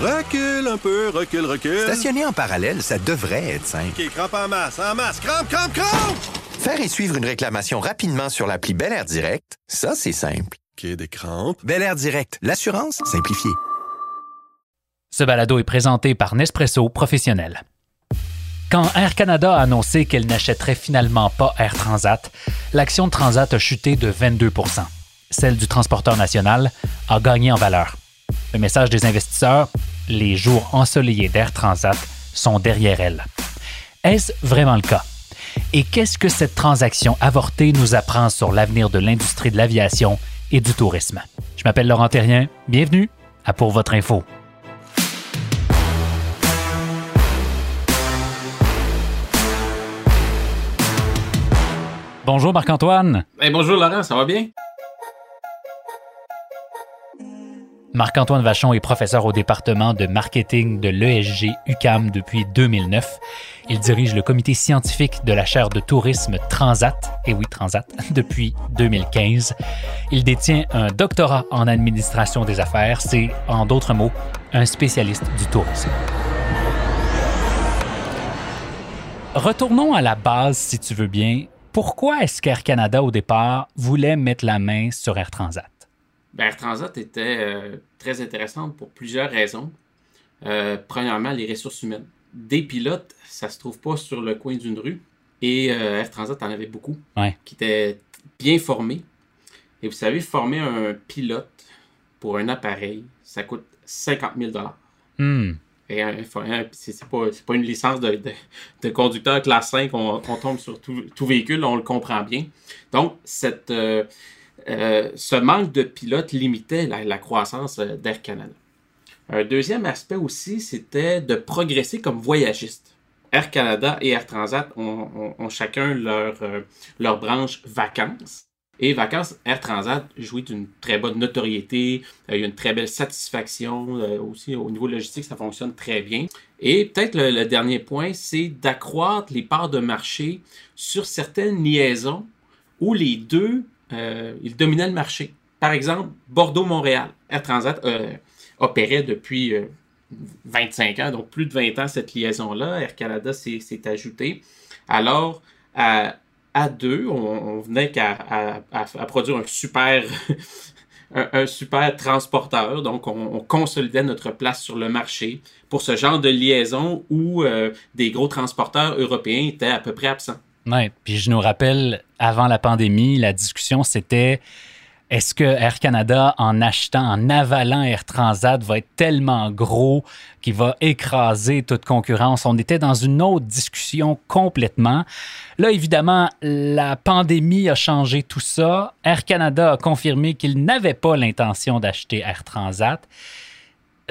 Recule un peu, recule, recule. Stationner en parallèle, ça devrait être simple. OK, crampe en masse, en masse, crampe, crampe, crampe! Faire et suivre une réclamation rapidement sur l'appli Bel Air Direct, ça, c'est simple. OK, des crampes. Bel Air Direct, l'assurance simplifiée. Ce balado est présenté par Nespresso Professionnel. Quand Air Canada a annoncé qu'elle n'achèterait finalement pas Air Transat, l'action de Transat a chuté de 22% Celle du transporteur national a gagné en valeur. Le message des investisseurs, les jours ensoleillés d'Air Transat sont derrière elle. Est-ce vraiment le cas? Et qu'est-ce que cette transaction avortée nous apprend sur l'avenir de l'industrie de l'aviation et du tourisme? Je m'appelle Laurent Terrien. Bienvenue à Pour votre info. Bonjour Marc-Antoine. bonjour Laurent, ça va bien? Marc-Antoine Vachon est professeur au département de marketing de l'ESG UCAM depuis 2009. Il dirige le comité scientifique de la chaire de tourisme Transat, et oui Transat, depuis 2015. Il détient un doctorat en administration des affaires. C'est, en d'autres mots, un spécialiste du tourisme. Retournons à la base, si tu veux bien. Pourquoi est-ce qu'Air Canada, au départ, voulait mettre la main sur Air Transat? Ben, Air Transat était euh, très intéressante pour plusieurs raisons. Euh, premièrement, les ressources humaines. Des pilotes, ça se trouve pas sur le coin d'une rue. Et euh, Air Transat en avait beaucoup qui étaient bien formés. Et vous savez, former un pilote pour un appareil, ça coûte 50 000 hmm. Et c'est pas, pas, une licence de, de, conducteur classe 5, on, tombe sur tout, véhicule, on le comprend bien. Donc, cette, euh, ce manque de pilotes limitait la, croissance euh, d'Air Canada. Un deuxième aspect aussi, c'était de progresser comme voyagiste. Air Canada et Air Transat ont, chacun leur, euh, leur branche vacances. Et vacances, Air Transat jouit d'une très bonne notoriété, il y a une très belle satisfaction aussi au niveau logistique, ça fonctionne très bien. Et peut-être le, dernier point, c'est d'accroître les parts de marché sur certaines liaisons où les deux euh, il dominait le marché. Par exemple, Bordeaux-Montréal. Air Transat euh, opérait depuis 25 euh, ans, donc plus de 20 ans cette liaison-là. Air Canada s'est ajouté. Alors, à, deux, on, venait qu'à à, produire un super, un, super transporteur. Donc, on, consolidait notre place sur le marché pour ce genre de liaison où des gros transporteurs européens étaient à peu près absents. Puis je nous rappelle, avant la pandémie, la discussion, c'était est-ce que Air Canada, en achetant, en avalant Air Transat, va être tellement gros qu'il va écraser toute concurrence? On était dans une autre discussion complètement. Là, évidemment, la pandémie a changé tout ça. Air Canada a confirmé qu'il n'avait pas l'intention d'acheter Air Transat.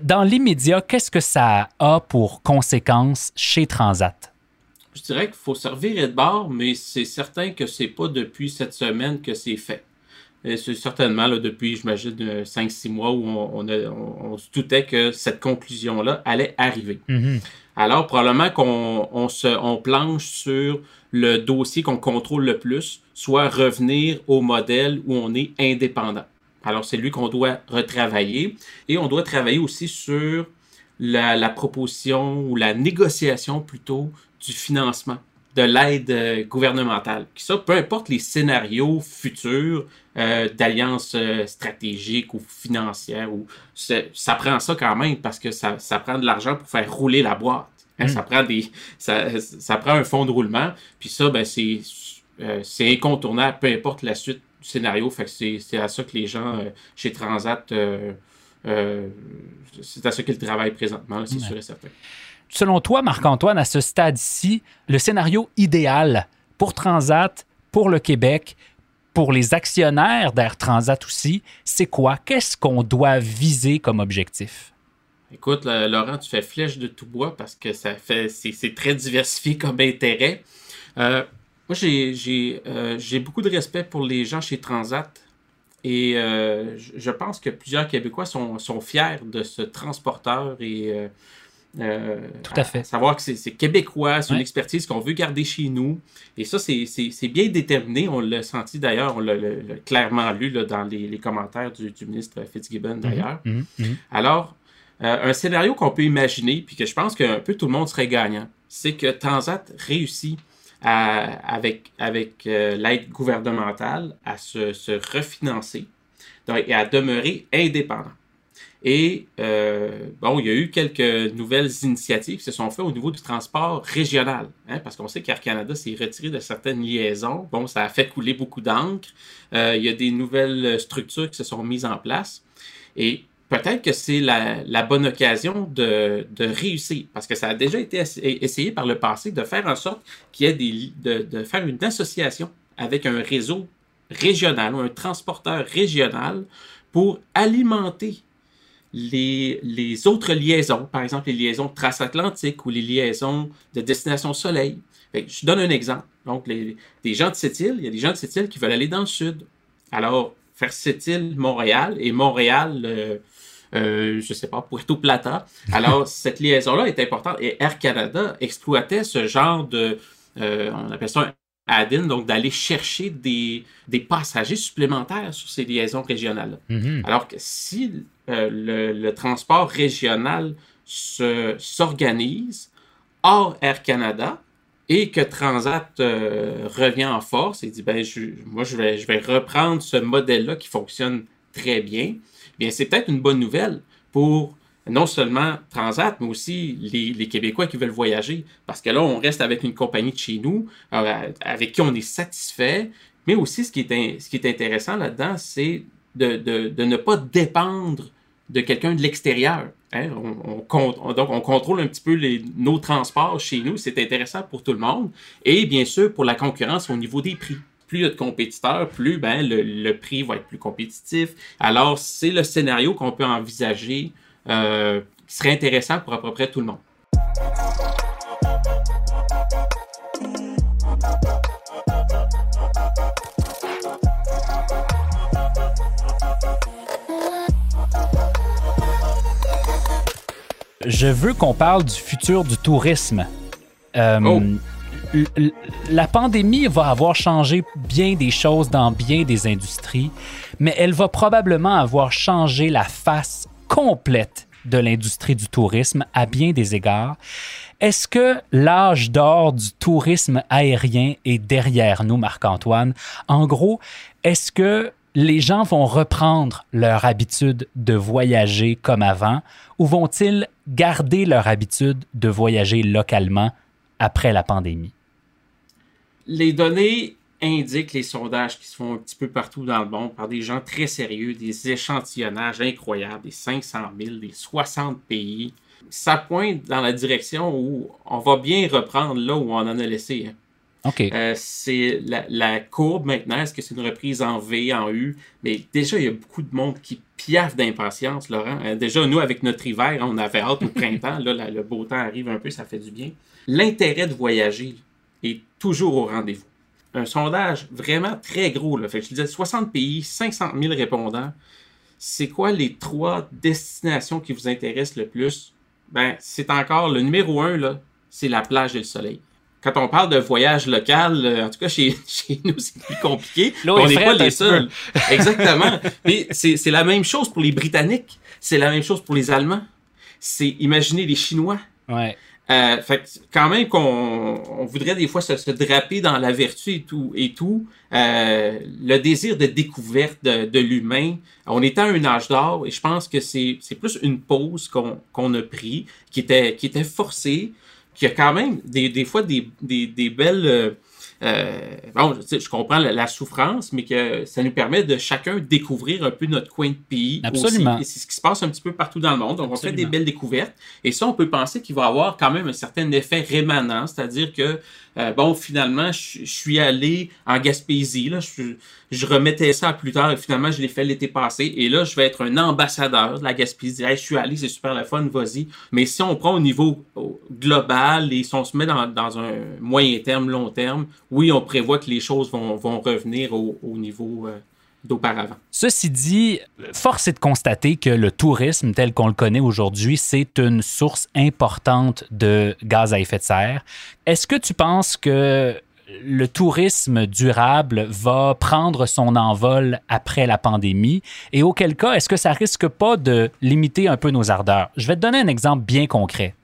Dans l'immédiat, qu'est-ce que ça a pour conséquences chez Transat? Je dirais qu'il faut servir de bord, mais c'est certain que c'est pas depuis cette semaine que c'est fait. C'est certainement là, depuis, j'imagine, 5-6 mois où on, se doutait que cette conclusion-là allait arriver. Mm-hmm. Alors, probablement qu'on on se, on planche sur le dossier qu'on contrôle le plus, soit revenir au modèle où on est indépendant. Alors, c'est lui qu'on doit retravailler. Et on doit travailler aussi sur la, la, proposition ou la négociation plutôt du financement, de l'aide euh, gouvernementale. Ça, peu importe les scénarios futurs euh, d'alliances euh, stratégiques ou financières, ou ça prend ça quand même parce que ça, ça prend de l'argent pour faire rouler la boîte. Hein, ça, hmm. prend des, ça, ça, prend un fonds de roulement. Puis ça, ben, c'est, c'est incontournable, peu importe la suite du scénario. Fait que c'est, à ça que les gens chez Transat, c'est à ça qu'ils travaillent présentement, c'est sûr et certain. Selon toi, Marc-Antoine, à ce stade-ci, le scénario idéal pour Transat, pour le Québec, pour les actionnaires d'Air Transat aussi, c'est quoi? Qu'est-ce qu'on doit viser comme objectif? Écoute, Laurent, tu fais flèche de tout bois parce que ça fait c'est très diversifié comme intérêt. Euh, moi, euh, j'ai beaucoup de respect pour les gens chez Transat et euh, je pense que plusieurs Québécois sont, sont, fiers de ce transporteur et euh, Tout à fait. savoir que c'est québécois, c'est une expertise qu'on veut garder chez nous. Et ça, c'est bien déterminé. On l'a senti d'ailleurs, on l'a clairement lu là, dans les, commentaires du, ministre Fitzgibbon mhm, d'ailleurs. Mhm, mhm. Alors, un scénario qu'on peut imaginer, puis que je pense qu'un peu tout le monde serait gagnant, c'est que Transat réussit avec, avec l'aide gouvernementale à se, se refinancer et à demeurer indépendant. Et euh, bon, il y a eu quelques nouvelles initiatives qui se sont faites au niveau du transport régional, hein, parce qu'on sait qu'Air Canada s'est retiré de certaines liaisons. Bon, ça a fait couler beaucoup d'encre. Euh, il y a des nouvelles structures qui se sont mises en place. Et peut-être que c'est la, bonne occasion de, réussir, parce que ça a déjà été essayé par le passé de faire en sorte qu'il y ait des, de, de faire une association avec un réseau régional ou un transporteur régional pour alimenter les, les, autres liaisons, par exemple les liaisons transatlantiques ou les liaisons de destination Soleil. je donne un exemple. Donc, les, des gens de cette île, il y a des gens de cette île qui veulent aller dans le sud. Alors, faire cette île Montréal et Montréal, euh, euh, je ne sais pas, Puerto Plata. Alors, cette liaison-là est importante et Air Canada exploitait ce genre de, euh, on appelle ça un Adin, donc d'aller chercher des, des, passagers supplémentaires sur ces liaisons régionales. Mhm. Alors que si euh, le, transport régional s'organise hors Air Canada et que Transat euh, revient en force et dit ben moi je vais, je vais reprendre ce modèle-là qui fonctionne très bien, bien c'est peut-être une bonne nouvelle pour non seulement Transat, mais aussi les, Québécois qui veulent voyager. Parce que là, on reste avec une compagnie de chez nous, avec qui on est satisfait. Mais aussi, ce qui est, ce qui est intéressant là-dedans, c'est de, ne pas dépendre de quelqu'un de l'extérieur. Hein. On, donc, on contrôle un petit peu nos transports chez nous. C'est intéressant pour tout le monde. Et bien sûr, pour la concurrence au niveau des prix plus il y a de compétiteurs, plus ben, le, le, prix va être plus compétitif. Alors, c'est le scénario qu'on peut envisager euh, qui serait intéressant pour à peu près tout le monde. Je veux qu'on parle du futur du tourisme. Euh, oh. La pandémie va avoir changé bien des choses dans bien des industries, mais elle va probablement avoir changé la face complète de l'industrie du tourisme à bien des égards. Est-ce que l'âge d'or du tourisme aérien est derrière nous, Marc-Antoine? En gros, est-ce que les gens vont reprendre leur habitude de voyager comme avant ou vont-ils garder leur habitude de voyager localement après la pandémie? Les données indiquent les sondages qui se font un petit peu partout dans le monde par des gens très sérieux, des échantillonnages incroyables, des 500 000, des 60 pays. Ça pointe dans la direction où on va bien reprendre là où on en a laissé. Hein. OK. Euh, c'est la, courbe maintenant. Est-ce que c'est une reprise en V, en U? Mais déjà, il y a beaucoup de monde qui piaffe d'impatience, Laurent. Euh, déjà, nous, avec notre hiver, on avait hâte au printemps. là, le beau temps arrive un peu, ça fait du bien. L'intérêt de voyager est toujours au rendez-vous un sondage vraiment très gros. Là. Fait je disais 60 pays, 500 000 répondants. C'est quoi les trois destinations qui vous intéressent le plus? Ben, c'est encore le numéro un, là, c'est la plage et le soleil. Quand on parle de voyage local, euh, en tout cas chez, chez nous, c'est plus compliqué. on n'est pas les seuls. Exactement. Mais c'est la même chose pour les Britanniques. C'est la même chose pour les Allemands. C'est imaginer les Chinois. Ouais. Euh, fait quand même qu'on on voudrait des fois se, draper dans la vertu et tout, et tout. Euh, le désir de découverte de, de l'humain, on est à un âge d'or et je pense que c'est plus une pause qu'on qu'on a pris, qui était, qui était forcée, qui a quand même des, des fois des, des, des belles... Euh, bon, je, comprends la, souffrance, mais que ça nous permet de chacun découvrir un peu notre coin de pays. Absolument. c'est ce qui se passe un petit peu partout dans le monde. Donc, on fait des belles découvertes. Et ça, on peut penser qu'il va avoir quand même un certain effet rémanent, c'est-à-dire que euh, bon, finalement, je, suis allé en Gaspésie. Là, je, je, remettais ça plus tard et finalement, je l'ai fait l'été passé. Et là, je vais être un ambassadeur de la Gaspésie. je suis allé, c'est super la fun, vas-y. Mais si on prend au niveau global et si on se met dans, dans, un moyen terme, long terme, oui, on prévoit que les choses vont, revenir au, au niveau euh, d'auparavant. Ceci dit, force est de constater que le tourisme tel qu'on le connaît aujourd'hui, c'est une source importante de gaz à effet de serre. Est-ce que tu penses que le tourisme durable va prendre son envol après la pandémie? Et auquel cas, est-ce que ça risque pas de limiter un peu nos ardeurs? Je vais te donner un exemple bien concret.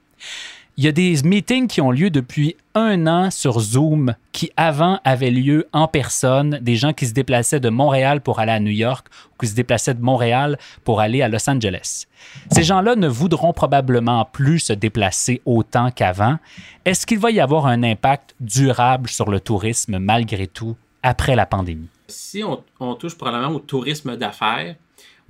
Il y a des meetings qui ont lieu depuis un an sur Zoom qui avant avaient lieu en personne, des gens qui se déplaçaient de Montréal pour aller à New York ou qui se déplaçaient de Montréal pour aller à Los Angeles. Ces gens-là ne voudront probablement plus se déplacer autant qu'avant. Est-ce qu'il va y avoir un impact durable sur le tourisme malgré tout après la pandémie? Si on, on touche probablement au tourisme d'affaires,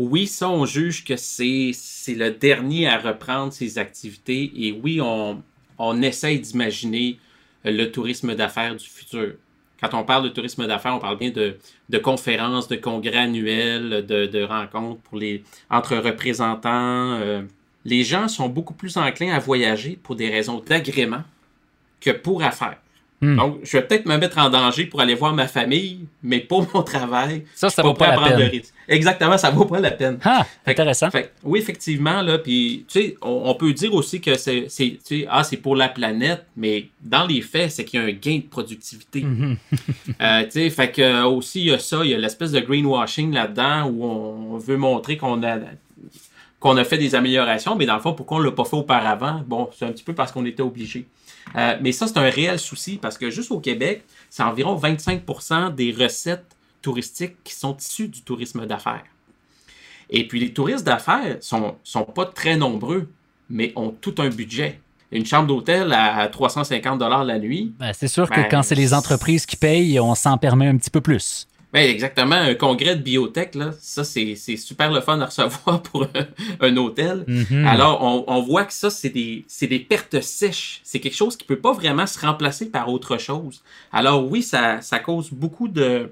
oui, ça, on juge que c'est le dernier à reprendre ses activités et oui, on, on essaye d'imaginer le tourisme d'affaires du futur. Quand on parle de tourisme d'affaires, on parle bien de, conférences, de congrès annuels, de, rencontres entre représentants. Euh, les gens sont beaucoup plus enclins à voyager pour des raisons d'agrément que pour affaires. Hmm. Donc, je vais peut-être me mettre en danger pour aller voir ma famille, mais pour mon travail, ça, ça vaut pas la peine. Exactement, ça vaut pas la peine. Ah, intéressant. oui, effectivement, là, puis tu sais, on, peut dire aussi que c'est, ah, c'est pour la planète, mais dans les faits, c'est qu'il y a un gain de productivité. Mhm. euh, tu sais, fait que aussi il y a ça, il y a l'espèce de greenwashing là-dedans où on veut montrer qu'on a qu'on a fait des améliorations, mais dans le fond, pourquoi on l'a pas fait auparavant? Bon, c'est un petit peu parce qu'on était obligé. Euh, mais ça, c'est un réel souci parce que juste au Québec, c'est environ 25% des recettes touristiques qui sont issues du tourisme d'affaires. Et puis les touristes d'affaires sont, sont pas très nombreux, mais ont tout un budget. Une chambre d'hôtel à 350 la nuit. Ben, c'est sûr que ben, quand c'est les entreprises qui payent, on s'en permet un petit peu plus. Oui, exactement. Un congrès de biotech, là, ça, c'est super le fun à recevoir pour un, hôtel. Mhm. Alors, on, on, voit que ça, c'est des, des pertes sèches. C'est quelque chose qui peut pas vraiment se remplacer par autre chose. Alors, oui, ça, ça cause beaucoup de,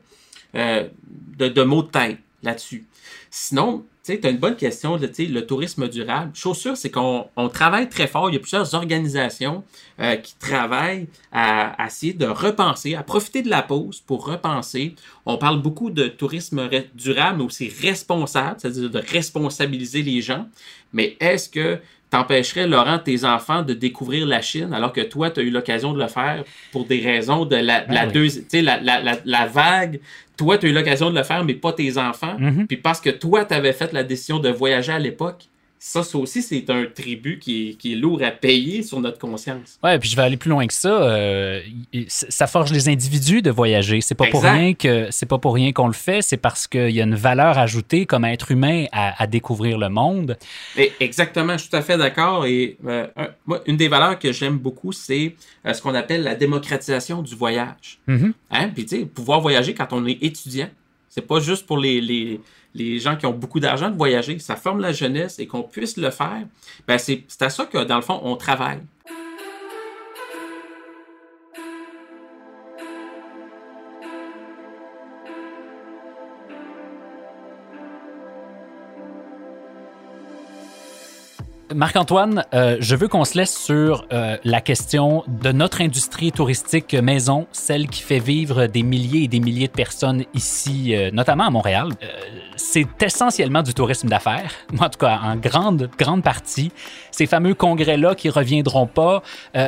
euh, de, de maux de tête là-dessus. Sinon, tu as une bonne question, le tourisme durable. Chose sûre, c'est qu'on travaille très fort. Il y a plusieurs organisations euh, qui travaillent à, essayer de repenser, à profiter de la pause pour repenser. On parle beaucoup de tourisme durable, mais aussi responsable, c'est-à-dire de responsabiliser les gens. Mais est-ce que t'empêcherais, Laurent, tes enfants de découvrir la Chine alors que toi, tu as eu l'occasion de le faire pour des raisons de la, Ben oui. la, la, la, la vague. Toi, tu as eu l'occasion de le faire, mais pas tes enfants. Mhm. Puis parce que toi, tu avais fait la décision de voyager à l'époque, ça, ça aussi, c'est un tribut qui est, qui est lourd à payer sur notre conscience. Ouais, puis je vais aller plus loin que ça. Euh, ça forge les individus de voyager. C'est pas pour rien que c'est pas pour rien qu'on le fait. C'est parce qu'il y a une valeur ajoutée comme être humain à, à découvrir le monde. Et exactement, je suis tout à fait d'accord. Et euh, moi, une des valeurs que j'aime beaucoup, c'est euh, ce qu'on appelle la démocratisation du voyage. Mhm. Hein? Puis, tu sais, pouvoir voyager quand on est étudiant, c'est pas juste pour les, les, les gens qui ont beaucoup d'argent de voyager. Ça forme la jeunesse et qu'on puisse le faire. Ben, c'est c'est à ça que, dans le fond, on travaille. Marc-Antoine, euh, je veux qu'on se laisse sur euh, la question de notre industrie touristique maison, celle qui fait vivre des milliers et des milliers de personnes ici, euh, notamment à Montréal. C'est essentiellement du tourisme d'affaires, en tout cas en grande, grande partie. Ces fameux congrès-là qui reviendront pas,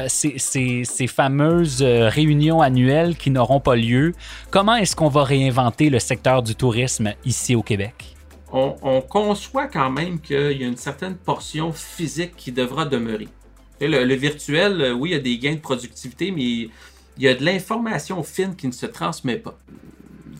ces, fameuses réunions annuelles qui n'auront pas lieu. Comment est-ce qu'on va réinventer le secteur du tourisme ici au Québec? On, on conçoit quand même qu'il y a une certaine portion physique qui devra demeurer. Le, le virtuel, euh, oui, il y a des gains de productivité, mais il y a de l'information fine qui ne se transmet pas.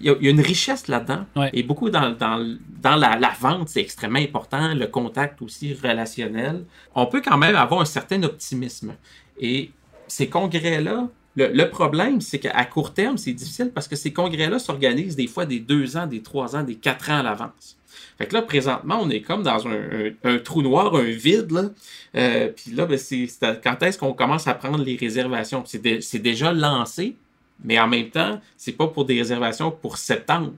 Il y a, il y a une richesse là-dedans. Ouais. Et beaucoup dans, dans, dans la, la vente, c'est extrêmement important. Le contact aussi relationnel. On peut quand même avoir un certain optimisme. Et ces congrès-là, le, le problème, c'est qu'à court terme, c'est difficile parce que ces congrès-là s'organisent des fois des deux ans, des trois ans, des quatre ans à l'avance. Fait que là, présentement, on est comme dans un, un- un trou noir, un vide. Là. Euh, Puis là, ben, c'est quand est-ce qu'on commence à prendre les réservations? C'est dé- c'est déjà lancé, mais en même temps, c'est pas pour des réservations pour septembre.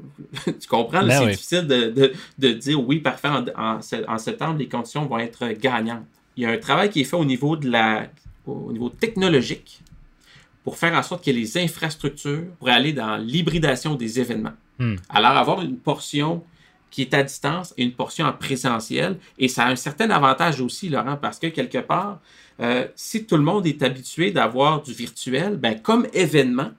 tu comprends? Ben c'est oui. difficile de, de- de dire oui, parfait, en, en se- en septembre, les conditions vont être gagnantes. Il y a un travail qui est fait au niveau, de la, au niveau technologique pour faire en sorte qu'il y ait les infrastructures pour aller dans l'hybridation des événements. Hmm. Alors, avoir une portion qui est à distance et une portion en présentiel. Et ça a un certain avantage aussi, Laurent, parce que quelque part, euh, si tout le monde est habitué d'avoir du virtuel, ben, comme événement,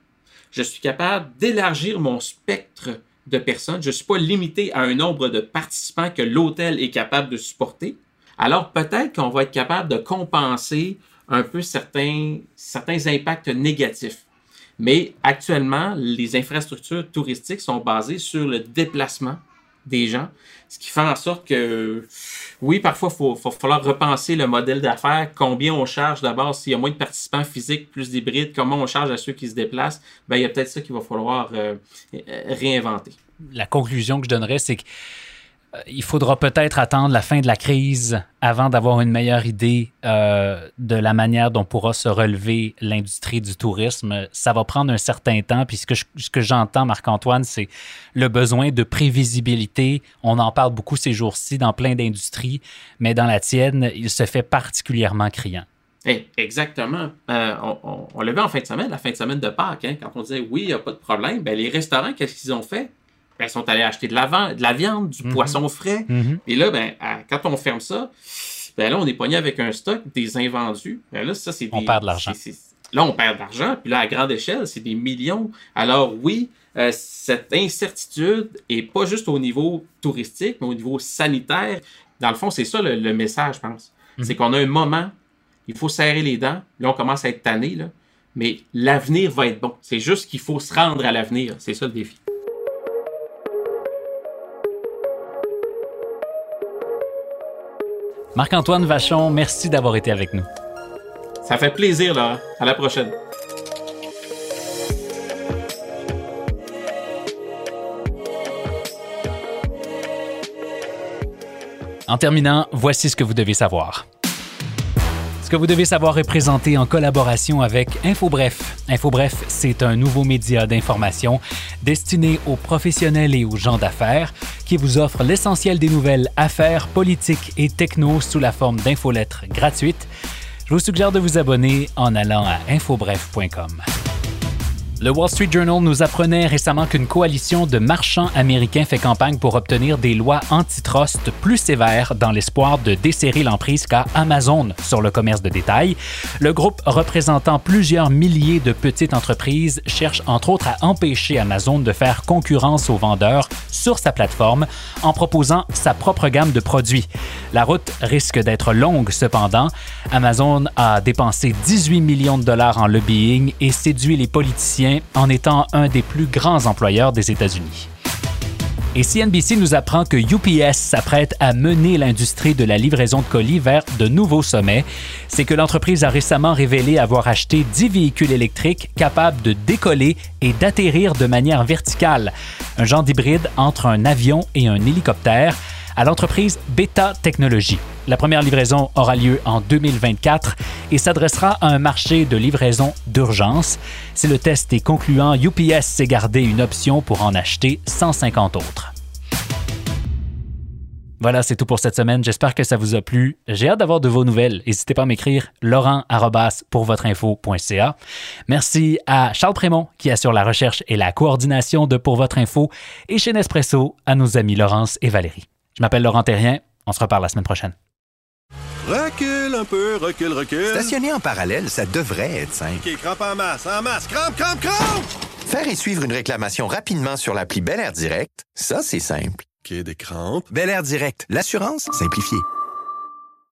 je suis capable d'élargir mon spectre de personnes. Je ne suis pas limité à un nombre de participants que l'hôtel est capable de supporter. Alors peut-être qu'on va être capable de compenser un peu certains, certains impacts négatifs. Mais actuellement, les infrastructures touristiques sont basées sur le déplacement des gens, ce qui fait en sorte que, oui, parfois, il faut, falloir repenser le modèle d'affaires, combien on charge d'abord, s'il y a moins de participants physiques, plus d'hybrides, comment on charge à ceux qui se déplacent, ben, il y a peut-être ça qu'il va falloir euh, réinventer. La conclusion que je donnerais, c'est que il faudra peut-être attendre la fin de la crise avant d'avoir une meilleure idée euh, de la manière dont pourra se relever l'industrie du tourisme. Ça va prendre un certain temps. Puis ce que, ce que j'entends, Marc-Antoine, c'est le besoin de prévisibilité. On en parle beaucoup ces jours-ci dans plein d'industries, mais dans la tienne, il se fait particulièrement criant. Eh, exactement. Euh, on, l'a vu en fin de semaine, la fin de semaine de Pâques, hein, quand on disait oui, il n'y a pas de problème. Ben, les restaurants, qu'est-ce qu'ils ont fait? Ben, sont allés acheter de la, de la viande, du mhm. poisson frais. Mhm. Et là, ben, quand on ferme ça, ben là, on est pogné avec un stock des invendus. Ben là, ça, c'est On perd de l'argent. Là, on perd de l'argent. Puis là, à grande échelle, c'est des millions. Alors, oui, euh, cette incertitude est pas juste au niveau touristique, mais au niveau sanitaire. Dans le fond, c'est ça le, message, je pense. Mhm. C'est qu'on a un moment, il faut serrer les dents. Là, on commence à être tanné, là. Mais l'avenir va être bon. C'est juste qu'il faut se rendre à l'avenir. C'est ça le défi. Marc-Antoine Vachon, merci d'avoir été avec nous. Ça fait plaisir, là. À la prochaine. En terminant, voici ce que vous devez savoir. Ce que vous devez savoir est présenté en collaboration avec InfoBref. InfoBref, c'est un nouveau média d'information destiné aux professionnels et aux gens d'affaires qui vous offre l'essentiel des nouvelles affaires, politiques et techno sous la forme d'infolettres gratuites. Je vous suggère de vous abonner en allant à infobref.com. Le Wall Street Journal nous apprenait récemment qu'une coalition de marchands américains fait campagne pour obtenir des lois antitrust plus sévères dans l'espoir de desserrer l'emprise qu'a Amazon sur le commerce de détail. Le groupe représentant plusieurs milliers de petites entreprises cherche entre autres à empêcher Amazon de faire concurrence aux vendeurs sur sa plateforme en proposant sa propre gamme de produits. La route risque d'être longue cependant. Amazon a dépensé 18 millions de dollars en lobbying et séduit les politiciens en étant un des plus grands employeurs des États-Unis. Et CNBC nous apprend que UPS s'apprête à mener l'industrie de la livraison de colis vers de nouveaux sommets. C'est que l'entreprise a récemment révélé avoir acheté 10 véhicules électriques capables de décoller et d'atterrir de manière verticale, un genre d'hybride entre un avion et un hélicoptère à l'entreprise Beta Technologies. La première livraison aura lieu en 2024 et s'adressera à un marché de livraison d'urgence. Si le test est concluant, UPS s'est gardé une option pour en acheter 150 autres. Voilà, c'est tout pour cette semaine. J'espère que ça vous a plu. J'ai hâte d'avoir de vos nouvelles. N'hésitez pas à m'écrire laurent pour votre info.ca. Merci à Charles Prémont qui assure la recherche et la coordination de Pour votre info et chez Nespresso à nos amis Laurence et Valérie. Je m'appelle Laurent Terrien. On se reparle la semaine prochaine. Recule un peu, recule, recule. Stationner en parallèle, ça devrait être simple. OK, crampe en masse, en masse, crampe, crampe, crampe! Faire et suivre une réclamation rapidement sur l'appli Bel Air Direct, ça, c'est simple. OK, des crampes. Bel Air Direct, l'assurance simplifiée.